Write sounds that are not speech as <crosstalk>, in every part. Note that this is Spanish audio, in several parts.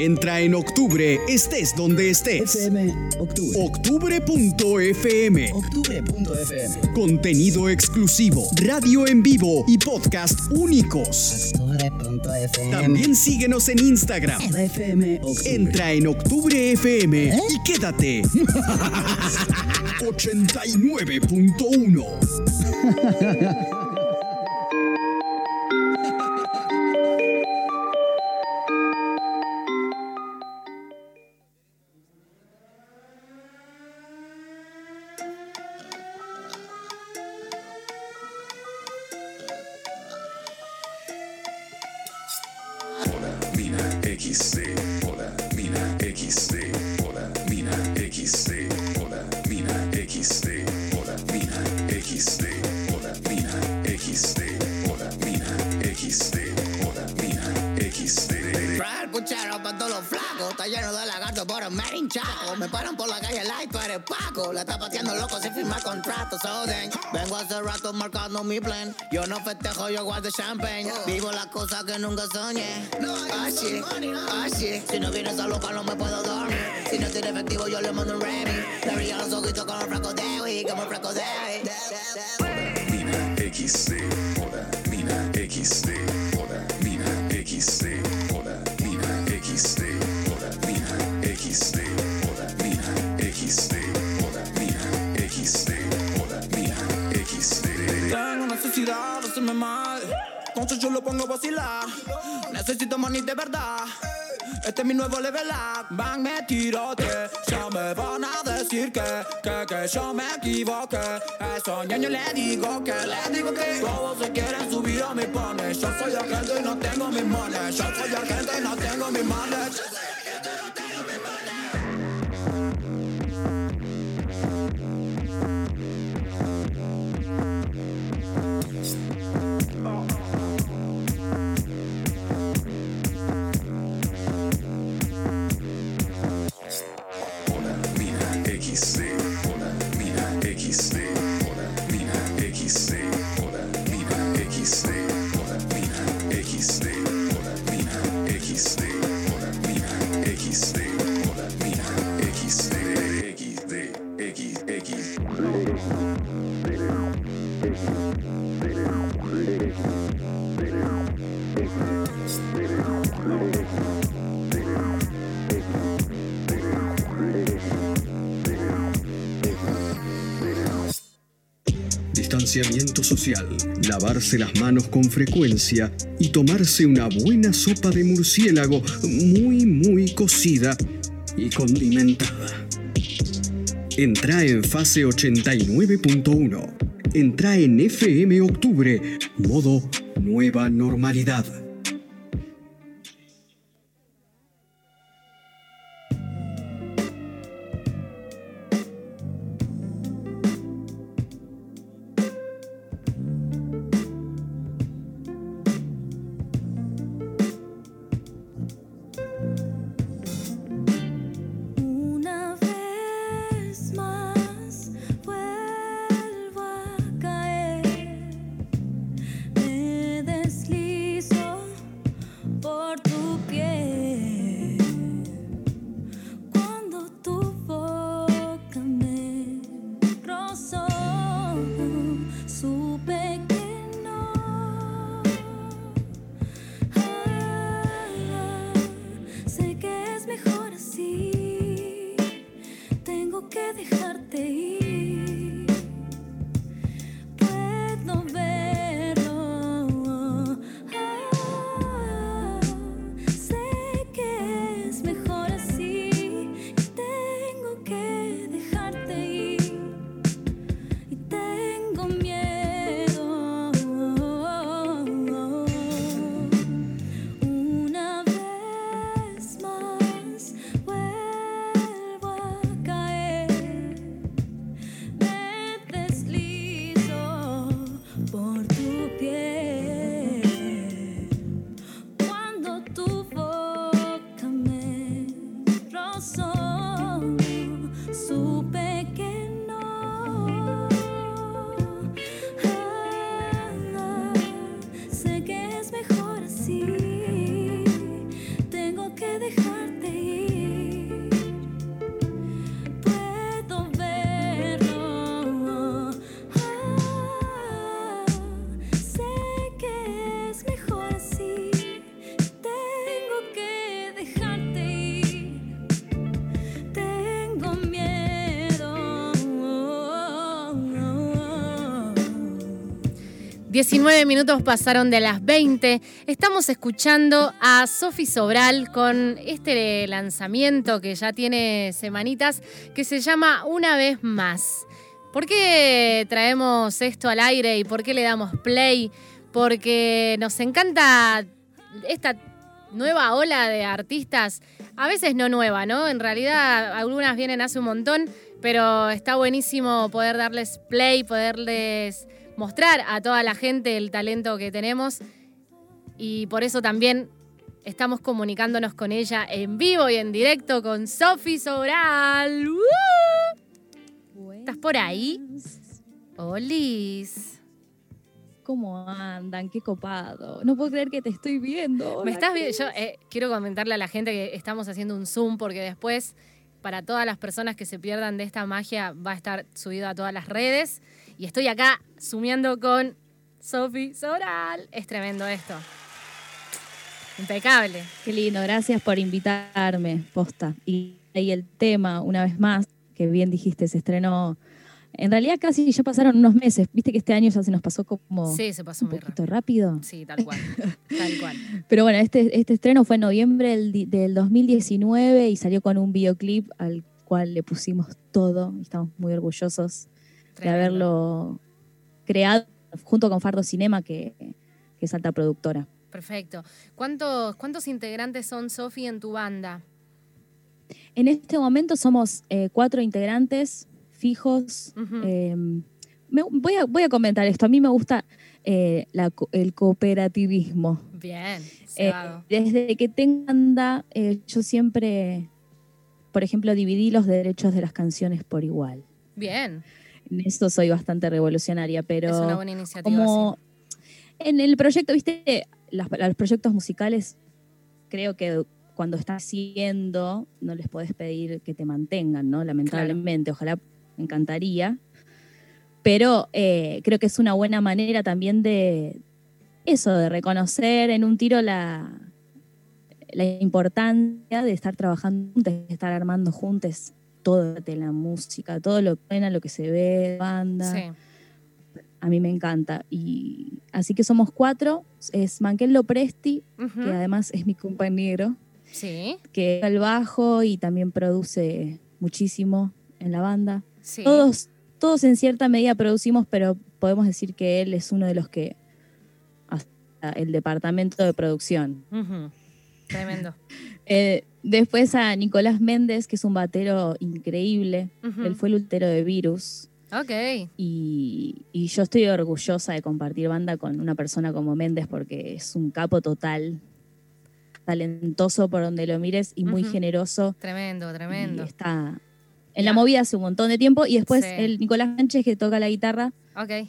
Entra en octubre, estés donde estés. FM Octubre. Octubre.fm. Octubre.fm. Contenido exclusivo, radio en vivo y podcast únicos. Octubre.fm. También síguenos en Instagram. FM Octubre. Entra en Octubre FM ¿Eh? y quédate. <laughs> 89.1 <laughs> puchero para todos los flacos. Está lleno de lagartos por el marin chaco. Me paran por la calle light, tú eres Paco. La está pateando loco sin firmar contratos. So then, vengo hace rato marcando mi plan. Yo no festejo, yo guardo champagne. Vivo las cosas que nunca soñé. Ah, shit, ah. Si no vienes a loca, no me puedo dormir. Si no tiene efectivo, yo le mando un Remy. Le brillan los ojitos como el fraco de Wii, como el fraco de Wii. Mina XD. Hola, mina XD. De hacerme mal. Entonces yo lo pongo a vacilar. Necesito money de verdad. Este es mi nuevo level up. Van, me tirote. Ya me van a decir que, que, que yo me equivoqué. Eso ñaño le digo que, le digo que todos se quieren subir a mi pone. Yo soy agente y no tengo mis mones. Yo soy agente y no tengo mis mones. Distanciamiento social, lavarse las manos con frecuencia y tomarse una buena sopa de murciélago muy muy cocida y condimentada. Entra en fase 89.1. Entra en FM Octubre, modo nueva normalidad. 19 minutos pasaron de las 20. Estamos escuchando a Sofi Sobral con este lanzamiento que ya tiene semanitas que se llama Una vez más. ¿Por qué traemos esto al aire y por qué le damos play? Porque nos encanta esta nueva ola de artistas, a veces no nueva, ¿no? En realidad algunas vienen hace un montón, pero está buenísimo poder darles play, poderles mostrar a toda la gente el talento que tenemos y por eso también estamos comunicándonos con ella en vivo y en directo con Sofi Sobral. ¡Uh! ¿Estás por ahí? Olis. ¿Cómo andan? Qué copado. No puedo creer que te estoy viendo. Me estás ¿qué- viendo. Yo eh, quiero comentarle a la gente que estamos haciendo un Zoom porque después, para todas las personas que se pierdan de esta magia, va a estar subido a todas las redes. Y estoy acá sumiendo con Sofi Sobral. Es tremendo esto. Impecable. Qué lindo, gracias por invitarme, posta. Y ahí el tema, una vez más, que bien dijiste, se estrenó. En realidad casi ya pasaron unos meses. Viste que este año ya se nos pasó como Sí, se pasó un muy poquito rápido. rápido. Sí, tal cual. Tal cual. <laughs> Pero bueno, este, este estreno fue en noviembre del, del 2019 y salió con un videoclip al cual le pusimos todo. y Estamos muy orgullosos de haberlo creado junto con Fardo Cinema, que, que es alta productora. Perfecto. ¿Cuántos, ¿Cuántos integrantes son, Sofi, en tu banda? En este momento somos eh, cuatro integrantes fijos. Eh, me- voy, a, voy a comentar esto. A mí me gusta eh, la el cooperativismo. Bien. Eh, desde que tengo banda, yo siempre, por ejemplo, dividí los derechos de las canciones por igual. Bien. En eso soy bastante revolucionaria, pero es una buena iniciativa. como en el proyecto, viste, las- los proyectos musicales, creo que cuando estás haciendo, no les podés pedir que te mantengan, ¿no? Lamentablemente, ojalá me encantaría. Pero eh, creo que es una buena manera también de eso, de reconocer en un tiro la, la importancia de estar trabajando juntos, de estar armando juntos todo la música, todo lo que suena, lo que se ve, banda Sí. a mí me encanta. Y así que somos cuatro. Es Manquello Presti, Ujú. que además es mi compañero, Sí. Sí. Todos, todos en cierta medida producimos, pero podemos decir que él es uno de los que hasta el departamento de producción. Ujú. Tremendo. <laughs> Eh, después a Nicolás Méndez, que es un batero increíble. Él fue el ultero de Virus. Ok. Y, y yo estoy orgullosa de compartir banda con una persona como Méndez porque es un capo total, talentoso por donde lo mires y muy generoso. Tremendo, Y tremendo. está en la movida hace un montón de tiempo. Y después Sí. el Nicolás Sánchez que toca la guitarra, Ok. eh,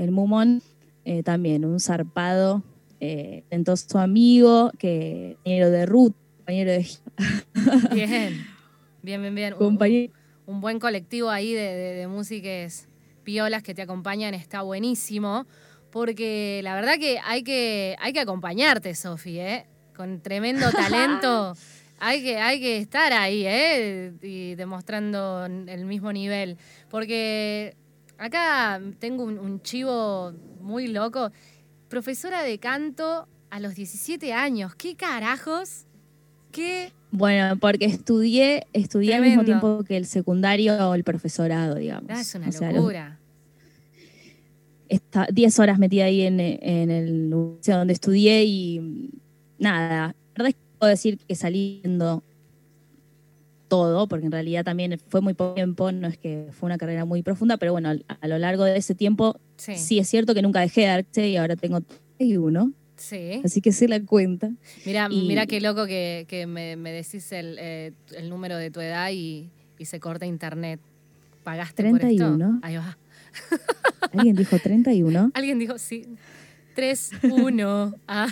el Mumón, eh, también un zarpado, eh, talentoso amigo, que compañero de Ruth, compañero de Bien. Bien, bien, bien. Un- buen colectivo ahí de, de, de músicas piolas que te acompañan está buenísimo. Porque la verdad que hay que, hay que acompañarte, Sofi, ¿eh? Con tremendo <laughs> talento. hay, que, hay que estar ahí, ¿eh? Y demostrando el mismo nivel. Porque acá tengo un, un chivo muy loco. Profesora de canto a los 17 años. ¿Qué carajos? ¿Qué Bueno, porque estudié, estudié al mismo tiempo que el secundario o el profesorado, digamos. Ah, es una O sea, los- locura. está 10 horas metida ahí en, en el liceo donde estudié y nada, la verdad es que puedo decir que saliendo todo, porque en realidad también fue muy poco tiempo, no es que fue una carrera muy profunda, pero bueno, a, a lo largo de ese tiempo Sí. sí. es cierto que nunca dejé de arte y ahora tengo 31, Sí. así que sé la cuenta. Mira, Y- mira qué loco que, que me, me decís el, eh, el número de tu edad y, y se corta internet. ¿Pagaste por 31. esto? Ahí va. <laughs> ¿Alguien dijo 31? Alguien dijo, sí. 3, 1. Ah.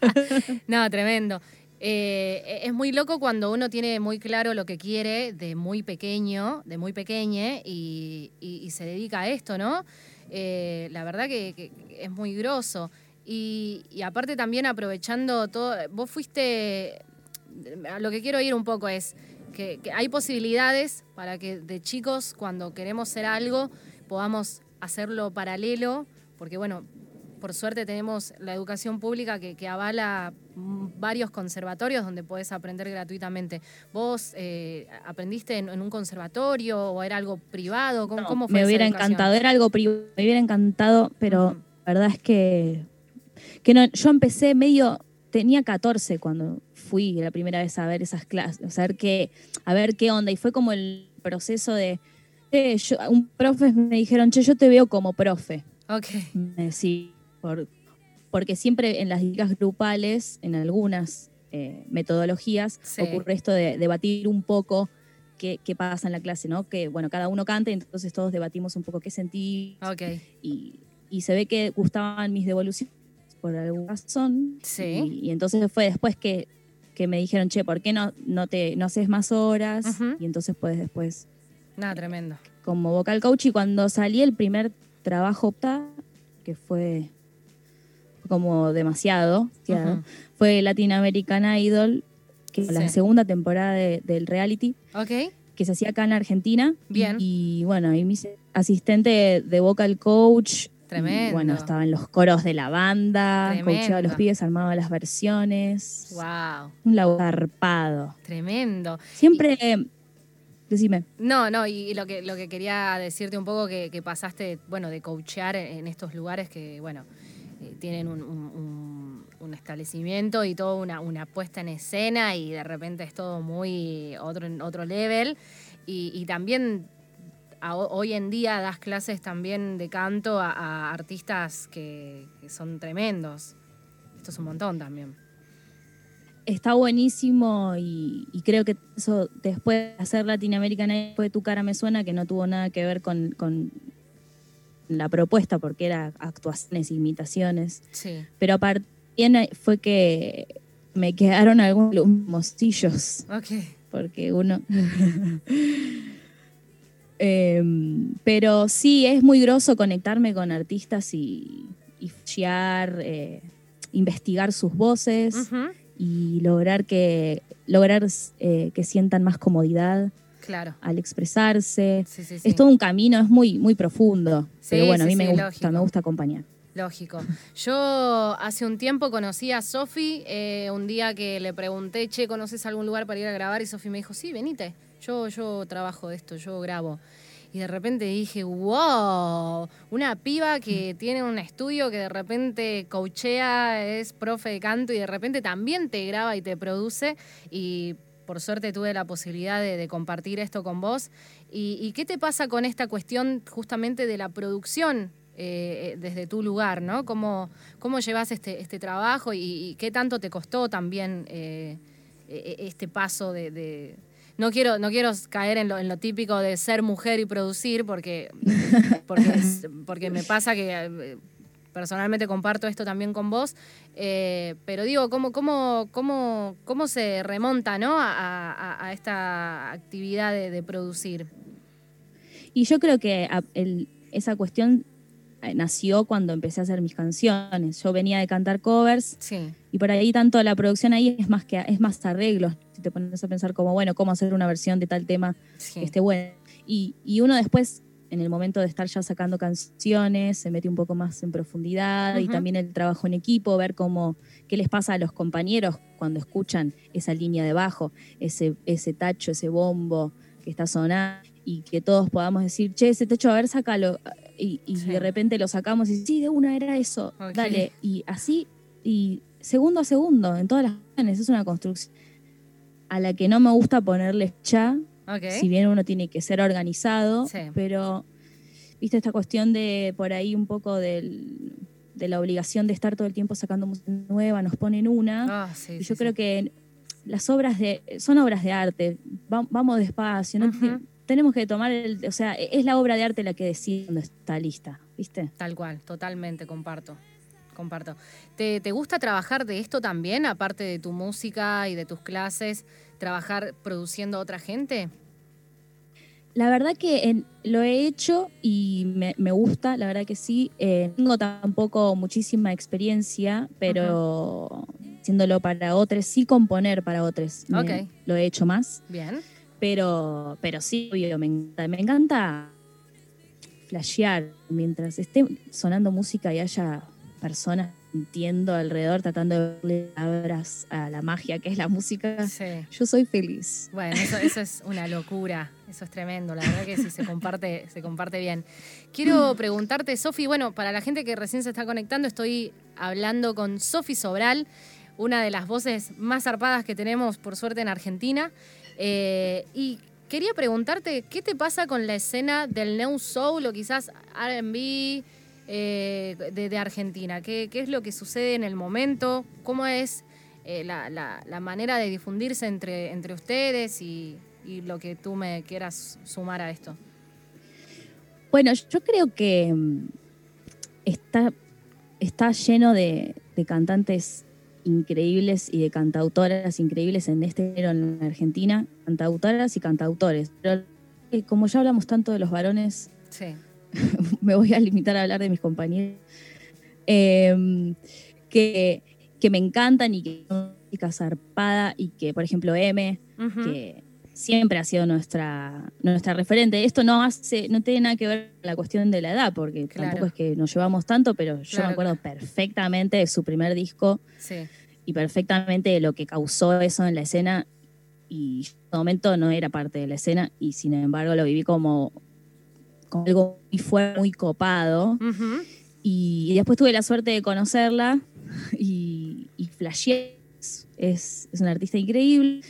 <laughs> no, tremendo. Eh, es muy loco cuando uno tiene muy claro lo que quiere de muy pequeño, de muy pequeñe, y, y- y se dedica a esto, ¿no? Eh, la verdad que, que es muy grosso. Y, y aparte también aprovechando todo, vos fuiste, a lo que quiero ir un poco es que, que hay posibilidades para que de chicos cuando queremos ser algo podamos hacerlo paralelo, porque bueno, por suerte tenemos la educación pública que, que avala varios conservatorios donde podés aprender gratuitamente. ¿Vos eh, aprendiste en, en un conservatorio o era algo privado? ¿Cómo, No, cómo fue me hubiera encantado, era algo privado, me hubiera encantado, pero la verdad es que, que no, yo empecé medio, tenía 14 cuando fui la primera vez a ver esas clases, a ver qué, a ver qué onda, y fue como el proceso de, eh, yo- un profe me dijeron, che, yo te veo como profe, Ok, me por, porque siempre en las ligas grupales, en algunas eh, metodologías, Sí. ocurre esto de debatir un poco qué, qué pasa en la clase, ¿no? Que, bueno, cada uno canta, entonces todos debatimos un poco qué sentí ok. y, y se ve que gustaban mis devoluciones por alguna razón. Sí. Y, y entonces fue después que, que me dijeron, che, ¿por qué no, no, te, no haces más horas? Y entonces pues después Nada, tremendo. como vocal coach y cuando salí el primer trabajo que fue como demasiado, fue Latin American Idol, que Sí. la segunda temporada de- del reality Ok, que se hacía acá en Argentina. Bien. Y, bueno, ahí me hice asistente de vocal coach. Y, Tremendo. bueno, estaba en los coros de la banda, coachaba a los pibes, armaba las versiones. wow, Un zarpado. tremendo. Siempre, decime. No, no, y lo que, lo que quería decirte un poco que, que pasaste, bueno, de coachear en, en estos lugares que, bueno, eh, tienen un, un- un- un establecimiento y toda una, una puesta en escena y de repente es todo muy otro, otro level. Y, y también a- hoy en día das clases también de canto a, a artistas que, que son tremendos. Esto es un montón también. Está buenísimo y, y creo que eso después de hacer Latin American Idol fue Tu cara me suena, que no tuvo nada que ver con, con la propuesta porque era actuaciones, imitaciones. Sí. Pero aparte fue que me quedaron algunos mostillos, Ok. porque uno... <laughs> Em, pero sí, es muy groso conectarme con artistas y, y flashear, eh, investigar sus voces y lograr que lograr eh, que sientan más comodidad Claro. al expresarse. Sí, sí, sí. Es todo un camino, es muy, muy profundo. Pero bueno, a mí me gusta, lógico. me gusta acompañar. Lógico. Yo hace un tiempo conocí a Sofi, eh, un día que le pregunté, che, ¿conoces algún lugar para ir a grabar? Y Sofi me dijo, sí, venite, yo, yo trabajo de esto, yo grabo. Y de repente dije, wow, una piba que tiene un estudio que de repente coachea, es profe de canto y de repente también te graba y te produce. Y por suerte tuve la posibilidad de, de compartir esto con vos. ¿Y, y qué te pasa con esta cuestión justamente de la producción eh, eh, desde tu lugar, ¿no? ¿Cómo, cómo llevas este, este trabajo y, y qué tanto te costó también eh, eh, este paso de... de- No quiero, no quiero caer en lo, en lo típico de ser mujer y producir, porque, <laughs> porque, es- porque me pasa que eh, personalmente comparto esto también con vos, eh, pero digo, ¿cómo, cómo, cómo, cómo se remonta ¿no? a, a- a esta actividad de, de producir? Y yo creo que el- esa cuestión eh, nació cuando empecé a hacer mis canciones. Yo venía de cantar covers Sí, y por ahí tanto la producción ahí es más que es más arreglos. Te pones a pensar como, bueno, cómo hacer una versión de tal tema sí. que esté buena. Y, y uno después, en el momento de estar ya sacando canciones, se mete un poco más en profundidad y también el trabajo en equipo, ver cómo, qué les pasa a los compañeros cuando escuchan esa línea de bajo, ese, ese tacho, ese bombo que está sonando y que todos podamos decir, che, ese tacho, a ver, sácalo. Y, y Sí. de repente lo sacamos y sí, de una era eso, dale. Y así, y segundo a segundo, en todas las canciones, es una construcción a la que no me gusta ponerle ya, Ok. si bien uno tiene que ser organizado, Sí. pero viste esta cuestión de por ahí un poco del- de la obligación de estar todo el tiempo sacando música nueva, nos ponen una. Ah, sí, y sí, yo sí. creo que las obras de son obras de arte, va- vamos despacio, no tenemos que tomar el, o sea, es la obra de arte la que decide cuando está lista, ¿viste? Tal cual, totalmente, comparto. Comparto. ¿Te, te gusta trabajar de esto también, aparte de tu música y de tus clases, trabajar produciendo a otra gente? La verdad que en- lo he hecho y me, me gusta, la verdad que sí. Eh, no tengo tampoco muchísima experiencia, pero haciéndolo para otros, sí componer para otros. Lo he hecho más, Bien. pero, pero sí, obvio, me encanta, me encanta flashear mientras esté sonando música y haya personas sintiendo alrededor, tratando de darle palabras a la magia que es la música, Sí. yo soy feliz. Bueno, eso, eso es una locura, eso es tremendo, la verdad que sí se comparte, se comparte bien. Quiero preguntarte, Sofi, bueno, para la gente que recién se está conectando, estoy hablando con Sofi Sobral, una de las voces más zarpadas que tenemos, por suerte, en Argentina. Eh, y quería preguntarte, ¿qué te pasa con la escena del New Soul o quizás RB eh, de, de Argentina? ¿Qué, qué es lo que sucede en el momento? ¿Cómo es eh, la, la- la manera de difundirse entre, entre ustedes y, y lo que tú me quieras sumar a esto? Bueno, yo creo que mm, está, está lleno de, de cantantes increíbles y de cantautoras increíbles en este género en Argentina, cantautoras y cantautores. Pero eh, como ya hablamos tanto de los varones, Sí, <laughs> me voy a limitar a hablar de mis compañeros, eh, que, que me encantan y que son música zarpada y que, por ejemplo, M, que siempre ha sido nuestra, nuestra referente. Esto no hace, no tiene nada que ver con la cuestión de la edad, porque Claro. tampoco es que nos llevamos tanto, pero yo Claro, me acuerdo perfectamente de su primer disco sí, y perfectamente de lo que causó eso en la escena. Y yo en ese momento no era parte de la escena y sin embargo lo viví como, algo muy fuerte, muy copado. Y después tuve la suerte de conocerla y, y flasheé. Es, es una artista increíble.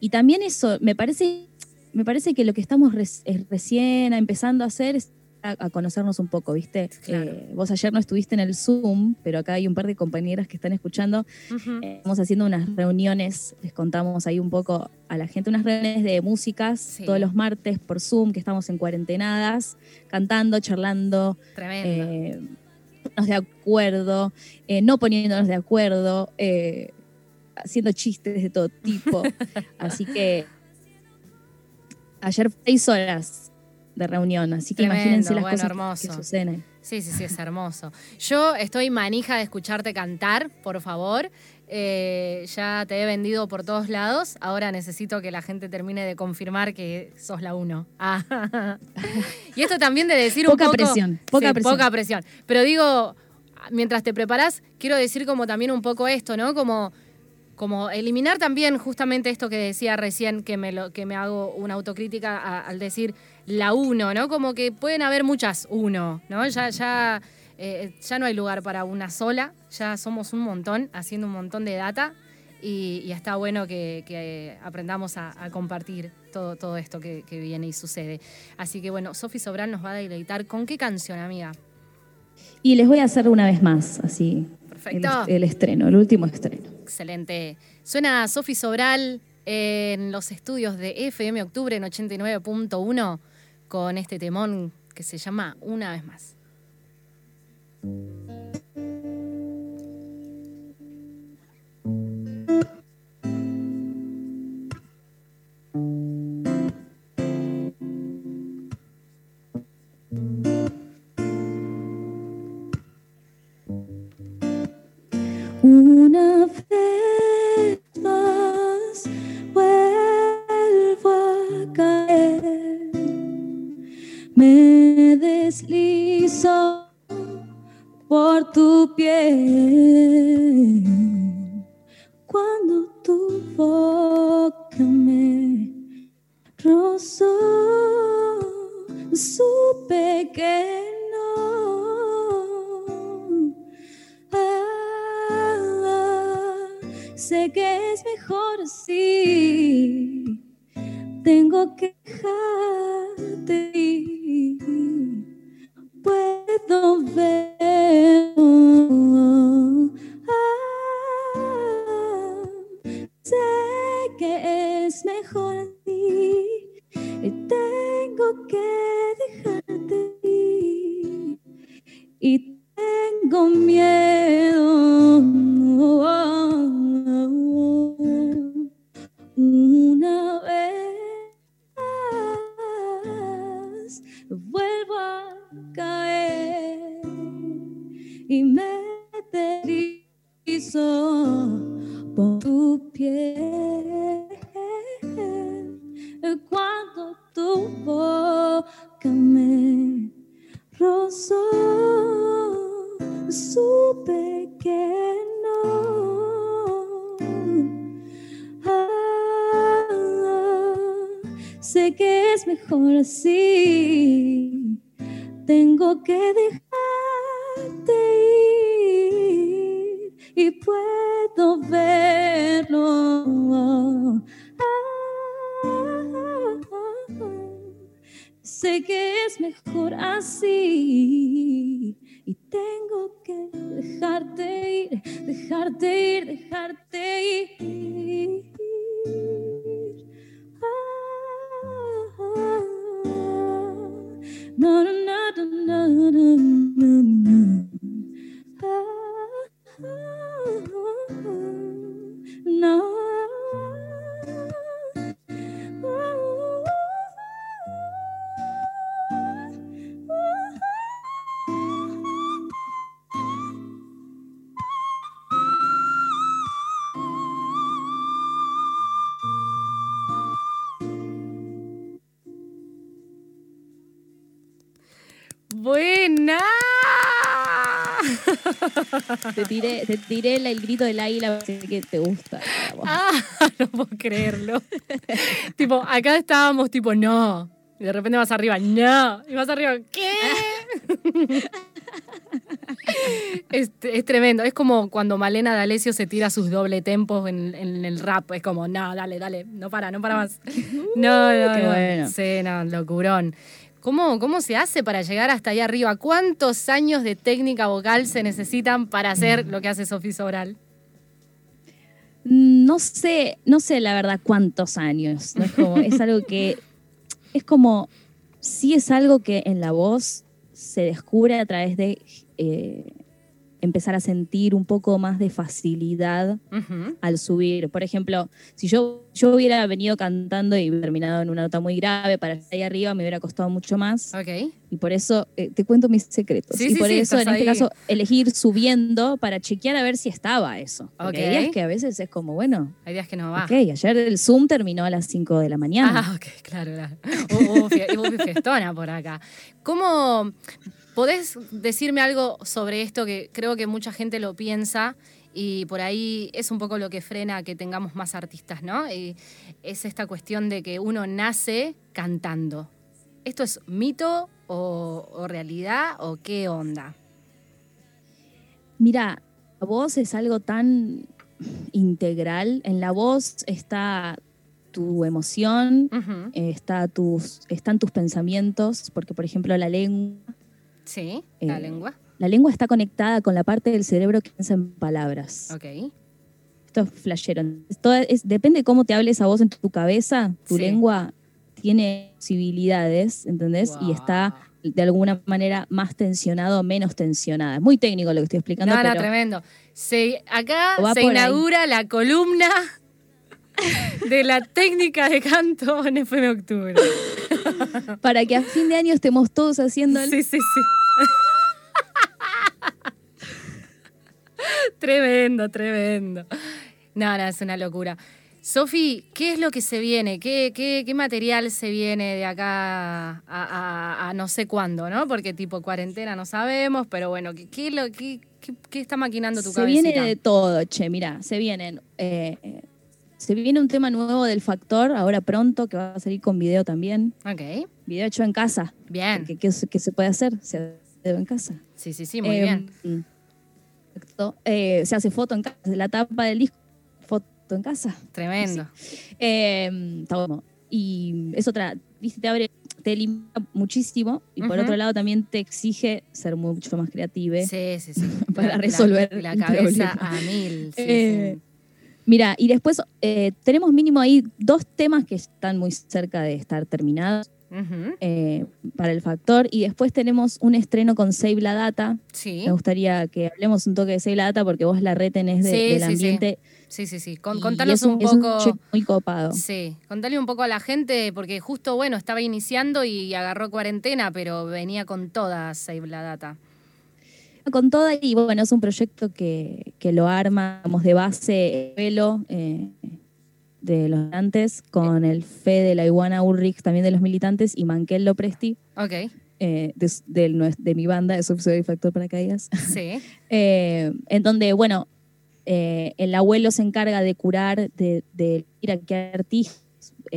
Y también eso, me parece, me parece que lo que estamos recién empezando a hacer es a, conocernos un poco, ¿viste? Claro. Eh, vos ayer no estuviste en el Zoom, pero acá hay un par de compañeras que están escuchando. Eh, Estamos haciendo unas reuniones, les contamos ahí un poco a la gente, unas reuniones de músicas Sí. todos los martes por Zoom, que estamos en cuarentenadas, cantando, charlando, eh, de acuerdo, eh, no poniéndonos de acuerdo, haciendo chistes de todo tipo. <laughs> Así que ayer seis horas de reunión, así que Tremendo, imagínense las bueno, cosas hermoso. que suceden. Sí, sí, sí, es hermoso. Yo estoy manija de escucharte cantar, por favor. Eh, ya te he vendido por todos lados. Ahora necesito que la gente termine de confirmar que sos la uno. Ah. y esto también de decir un poco... presión, poca Sí, presión. Poca presión. Pero digo, mientras te preparás, quiero decir como también un poco esto, ¿no? Como, como eliminar también justamente esto que decía recién, que me, lo, que me hago una autocrítica a- al decir la uno, ¿no? Como que pueden haber muchas uno, ¿no? Ya, ya, eh, ya no hay lugar para una sola, ya somos un montón, haciendo un montón de data. Y, y está bueno que, que aprendamos a, a compartir todo, todo esto que, que viene y sucede. Así que bueno, Sofi Sobral nos va a deleitar. ¿Con qué canción, amiga? Y les voy a hacer una vez más, así, Perfecto. el estreno, el último estreno. Excelente. Suena Sofi Sobral en los estudios de FM Octubre en 89.1 con este temón que se llama Una vez más. Y tengo miedo. Mejor así. Tengo que dejarte ir y puedo verlo. Sé que es mejor así y tengo que dejarte ir, dejarte ir, dejarte ir. Te tiré, te tiré el, grito del águila, que te gusta. <laughs> Ah, no puedo creerlo. tipo, acá estábamos tipo, no. Y de repente vas arriba, no. Y vas arriba, ¿qué? es, es tremendo. Es como cuando Malena D'Alessio se tira sus doble tempos en, en el rap. Es como, no, dale, dale, no para, no para más. <laughs> No, no, qué no. bueno. Sí, no, locurón. ¿Cómo, ¿Cómo se hace para llegar hasta ahí arriba? ¿Cuántos años de técnica vocal se necesitan para hacer lo que hace Sofía Sobral? No sé, no sé la verdad cuántos años. es algo que. Es como. Sí es algo que en la voz se descubre a través de eh, empezar a sentir un poco más de facilidad al subir. Por ejemplo, si yo, yo hubiera venido cantando y terminado en una nota muy grave para estar ahí arriba, me hubiera costado mucho más. Y por eso eh, te cuento mis secretos. Sí, y sí, por sí, eso, en este caso, elegir subiendo para chequear a ver si estaba eso. Porque hay días que a veces es como, bueno, Hay días que no va. ok, ayer el Zoom terminó a las 5 de la mañana. Ah, ok, claro, claro. <laughs> Hubo, hubo fiestona por acá. ¿Cómo podés decirme algo sobre esto que creo que mucha gente lo piensa y por ahí es un poco lo que frena que tengamos más artistas, ¿no? Y es esta cuestión de que uno nace cantando. ¿Esto es mito o, o realidad o qué onda? Mira, la voz es algo tan integral. En la voz está tu emoción, eh, está tus, están tus pensamientos, porque por ejemplo la lengua, Sí, la Eh, lengua. la lengua está conectada con la parte del cerebro que piensa en palabras. Ok. Esto es flashero. Esto es- depende de cómo te hables a vos en tu cabeza, tu Sí. lengua tiene posibilidades, ¿entendés? Y está de alguna manera más tensionado o menos tensionada. Es muy técnico lo que estoy explicando, No, no, pero tremendo. Se, acá se ahí. inaugura la columna de la técnica de canto en FM Octubre. <laughs> <laughs> para que a fin de año estemos todos haciendo el- Sí, sí, sí. <laughs> tremendo, tremendo. No, no, es una locura. Sofi, ¿qué es lo que se viene? ¿Qué, qué, qué material se viene de acá a, a- a no sé cuándo, no? Porque tipo cuarentena no sabemos, pero bueno, ¿qué, qué, lo, qué, qué- está maquinando tu se cabecita? viene de todo, che, mira, se vienen. eh, eh, se viene un tema nuevo del factor, ahora pronto, que va a salir con video también. Ok, Video hecho en casa. bien. ¿qué, se- qué se puede hacer? Se hace en casa. Sí, sí, sí, muy Eh, bien. exacto. Eh, se hace foto en casa. La tapa del disco, foto en casa. Tremendo. Eh, está bueno. Y es otra, viste, te abre, te limita muchísimo y por otro lado también te exige ser mucho más creativa. Sí, sí, sí. <laughs> Para la- resolver La, cabeza problema. a mil. Eh, sí. Mira, y después eh, tenemos mínimo ahí dos temas que están muy cerca de estar terminados eh, para el factor. Y después tenemos un estreno con Save la Data. Sí, Me gustaría que hablemos un toque de Save la Data porque vos la retenés de- Sí, del sí, sí. ambiente. sí, sí, sí. Con- y contanos un, un es poco. check muy copado. Sí, contale un poco a la gente, porque justo, bueno, estaba iniciando y agarró cuarentena, pero venía con toda Save la Data. Con toda, y bueno, es un proyecto que, que lo armamos de base Velo eh, de los militantes, con el Fe de la Iguana Ulrich, también de los militantes, y Manquel Lopresti, Ok, eh, de, del nues- de mi banda, de Subsidio y Factor Paracaídas. sí. <laughs> Eh, en donde, bueno, eh, el abuelo se encarga de curar, de, de ir a qué artistas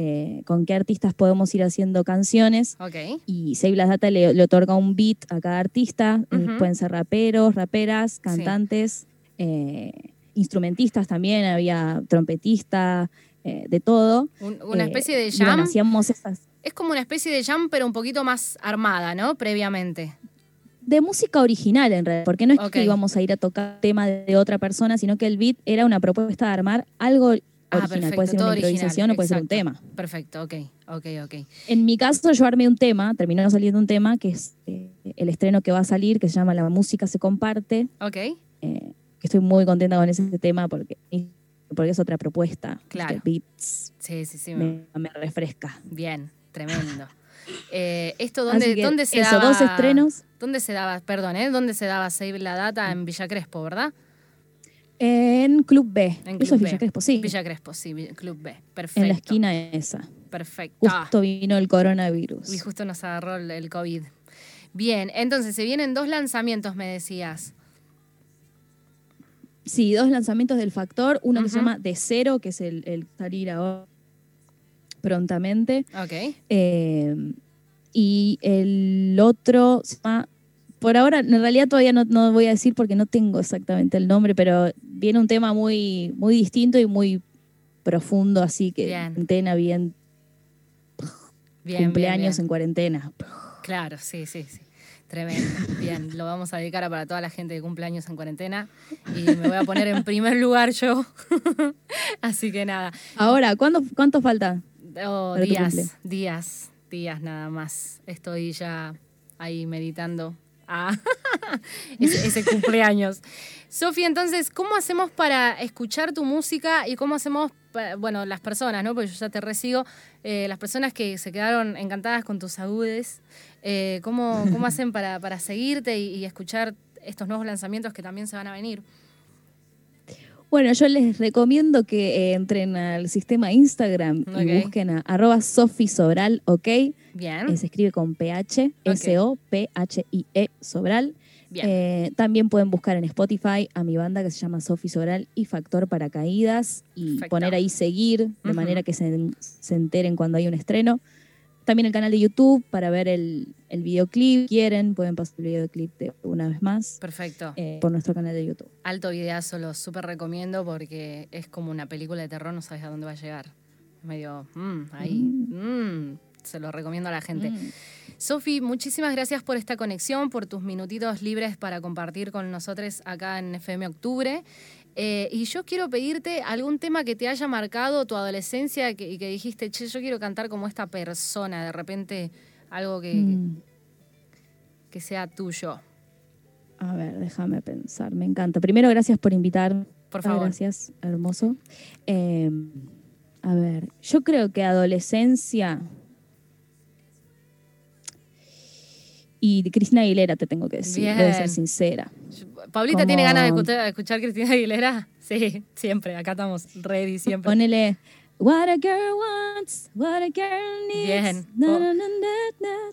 eh, con qué artistas podemos ir haciendo canciones. Y Save Las Data le, le otorga un beat a cada artista. eh, pueden ser raperos, raperas, cantantes, eh, instrumentistas también, había trompetista, eh, de todo. Un- una especie de y bueno, jam. hacíamos estas Es como una especie de jam, pero un poquito más armada, ¿no? Previamente. de música original en realidad, porque no es que íbamos a ir a tocar tema de otra persona, sino que el beat era una propuesta de armar algo Ah, original. perfecto, puede ser una original, improvisación o puede ser un tema. Perfecto, ok, ok, ok. En mi caso, yo armé un tema, terminó saliendo un tema que es eh, el estreno que va a salir, que se llama La música se comparte. Ok, eh, estoy muy contenta con ese tema porque, porque es otra propuesta. Claro. Beats sí, sí, sí. me, me refresca. Bien, tremendo. <laughs> Eh, ¿Esto dónde, dónde se eso, daba? dos estrenos. ¿Dónde se daba, perdón, ¿eh? ¿Dónde se daba Save la Data? En Villa Crespo, ¿verdad? En Club B. En Eso Club es B. Villa Crespo, sí. Villa Crespo, sí, Club B. Perfecto. en la esquina esa. Perfecto. Ah, Justo vino el coronavirus. y justo nos agarró el, COVID. Bien, entonces se vienen dos lanzamientos, me decías. Sí, dos lanzamientos del Factor. Uno que se llama De Cero, que es el, el salir ahora prontamente. Ok. Eh, y el otro se llama. Por ahora, en realidad todavía no, no voy a decir porque no tengo exactamente el nombre, pero viene un tema muy, muy distinto y muy profundo, así que Bien. cuarentena, bien, Bien, cumpleaños bien, bien. en cuarentena. Claro, sí, sí, sí. Tremendo. Bien, lo vamos a dedicar a para toda la gente que cumple años en cuarentena. Y me voy a poner en primer lugar yo. <laughs> Así que nada. Ahora, ¿cuándo, ¿cuánto falta? Oh, días, días, días nada más. Estoy ya ahí meditando. Ah, <laughs> ese, ese cumpleaños. Sofía, entonces, ¿cómo hacemos para escuchar tu música y cómo hacemos, bueno, las personas, ¿no? Porque yo ya te resigo, eh, las personas que se quedaron encantadas con tus agudes, eh, ¿cómo, ¿cómo <laughs> hacen para, para seguirte y, y escuchar estos nuevos lanzamientos que también se van a venir? Bueno, yo les recomiendo que eh, entren al sistema Instagram y busquen a arroba Sofi Sobral, ¿ok? Bien, Eh, se escribe con PH, S-O-P-H-I-E, E, Sobral. bien. Eh, también pueden buscar en Spotify a mi banda que se llama Sofi Sobral y Factor Paracaídas y Perfecto. poner ahí seguir de manera que se, se enteren cuando hay un estreno. También el canal de YouTube para ver el, el videoclip. Quieren, pueden pasar el videoclip de una vez más Perfecto. eh, por nuestro canal de YouTube. Alto videazo, lo súper recomiendo porque es como una película de terror, no sabes a dónde va a llegar. Medio, mm, ahí, mm, se lo recomiendo a la gente. Sofi, muchísimas gracias por esta conexión, por tus minutitos libres para compartir con nosotros acá en FM Octubre. Eh, y yo quiero pedirte algún tema que te haya marcado tu adolescencia que- y que dijiste, che, yo quiero cantar como esta persona, de repente algo que, Mm. que sea tuyo. A ver, déjame pensar. Me encanta. Primero, gracias por invitarme. Por favor. Gracias, hermoso. Eh, a ver, yo creo que adolescencia. Y Cristina Aguilera te tengo que decir, Bien. ser sincera. Paulita Como- tiene ganas de escuchar, de escuchar Cristina Aguilera. <laughs> Sí, siempre. Acá estamos ready, siempre. Ponele What a girl wants, what a girl needs. Bien. Oh. na, na,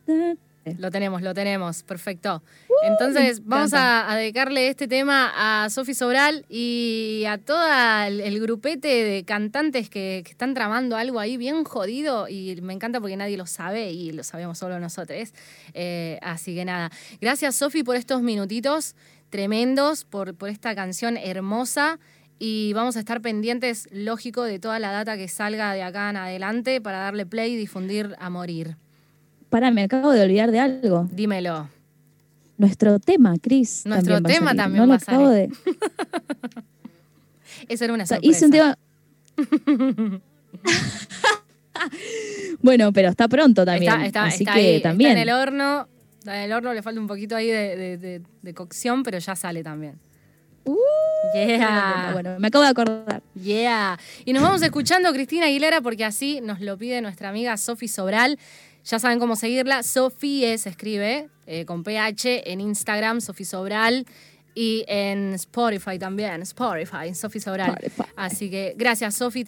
na. Lo tenemos, lo tenemos. Perfecto. Entonces, me vamos a, a dedicarle este tema a Sofi Sobral y a todo el, el grupete de cantantes que, que están tramando algo ahí bien jodido. Y me encanta porque nadie lo sabe y lo sabemos solo nosotros. Eh, así que nada. Gracias, Sofi, por estos minutitos tremendos, por, por esta canción hermosa. Y vamos a estar pendientes, lógico, de toda la data que salga de acá en adelante para darle play y difundir a morir. Pará, me acabo de olvidar de algo. Dímelo. Nuestro tema, Cris. Nuestro también va a tema también no va lo a acabo de. <laughs> Esa era una O sea, sorpresa. hice un tema. <laughs> bueno, pero está pronto también. Está, está, así está que ahí, está también. en el horno. Está en el horno, le falta un poquito ahí de, de- de- de cocción, pero ya sale también. Uh, yeah. Bueno, me acabo de acordar. Yeah. Y nos vamos escuchando Cristina Aguilera porque así nos lo pide nuestra amiga Sofi Sobral. Ya saben cómo seguirla. Sofie se escribe eh, con PH en Instagram, Sofi Sobral. Y en Spotify también, Spotify, Sofi Sobral. Spotify. Así que gracias, Sofi.